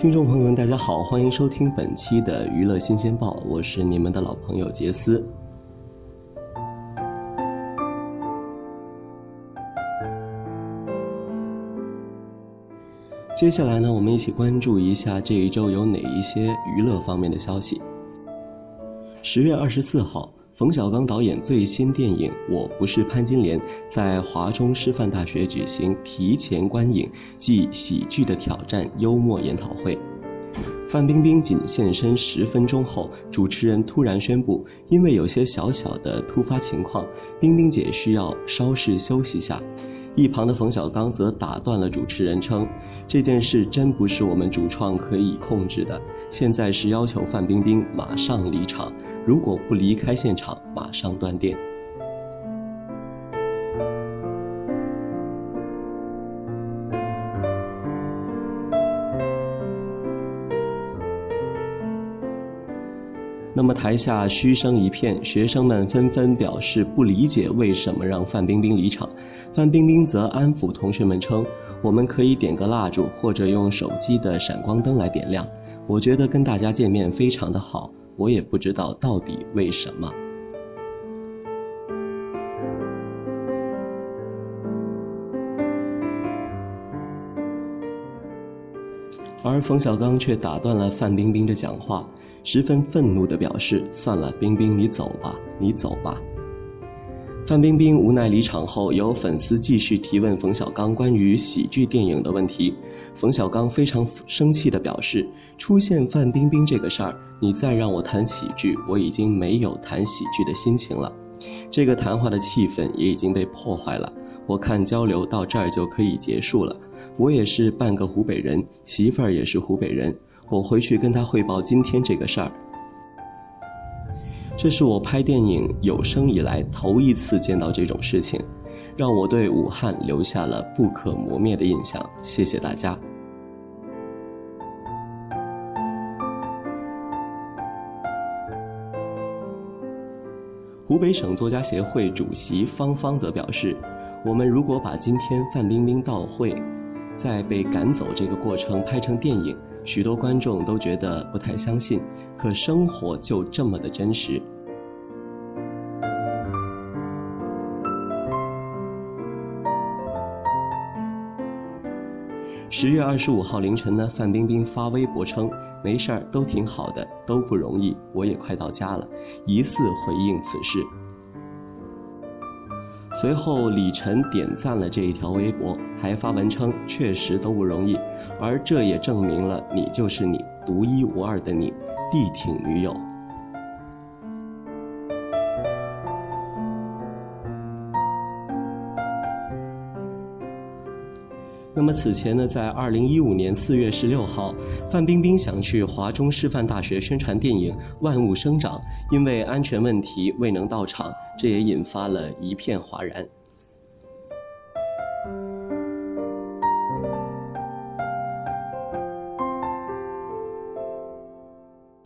听众朋友们，大家好，欢迎收听本期的娱乐新鲜报，我是你们的老朋友杰斯。接下来呢，我们一起关注一下这一周有哪一些娱乐方面的消息。十月二十四号。冯小刚导演最新电影《我不是潘金莲》在华中师范大学举行提前观影暨喜剧的挑战幽默研讨会。范冰冰仅现身十分钟后，主持人突然宣布，因为有些小小的突发情况，冰冰姐需要稍事休息下。一旁的冯小刚则打断了主持人，称：“这件事真不是我们主创可以控制的，现在是要求范冰冰马上离场。”如果不离开现场，马上断电。那么台下嘘声一片，学生们纷纷表示不理解为什么让范冰冰离场。范冰冰则安抚同学们称：“我们可以点个蜡烛，或者用手机的闪光灯来点亮。我觉得跟大家见面非常的好。”我也不知道到底为什么，而冯小刚却打断了范冰冰的讲话，十分愤怒的表示：“算了，冰冰，你走吧，你走吧。”范冰冰无奈离场后，有粉丝继续提问冯小刚关于喜剧电影的问题。冯小刚非常生气地表示：“出现范冰冰这个事儿，你再让我谈喜剧，我已经没有谈喜剧的心情了。这个谈话的气氛也已经被破坏了。我看交流到这儿就可以结束了。我也是半个湖北人，媳妇儿也是湖北人，我回去跟他汇报今天这个事儿。”这是我拍电影有生以来头一次见到这种事情，让我对武汉留下了不可磨灭的印象。谢谢大家。湖北省作家协会主席方方则表示：“我们如果把今天范冰冰到会，在被赶走这个过程拍成电影。”许多观众都觉得不太相信，可生活就这么的真实。十月二十五号凌晨呢，范冰冰发微博称：“没事儿，都挺好的，都不容易，我也快到家了。”疑似回应此事。随后，李晨点赞了这一条微博，还发文称：“确实都不容易。”而这也证明了你就是你，独一无二的你，力挺女友。那么此前呢，在二零一五年四月十六号，范冰冰想去华中师范大学宣传电影《万物生长》，因为安全问题未能到场，这也引发了一片哗然。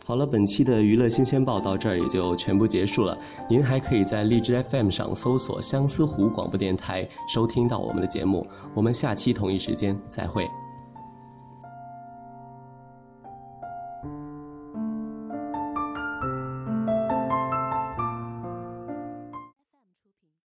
好了，本期的娱乐新鲜报到这儿也就全部结束了。您还可以在荔枝 FM 上搜索相思湖广播电台，收听到我们的节目。我们下期同一时间再会。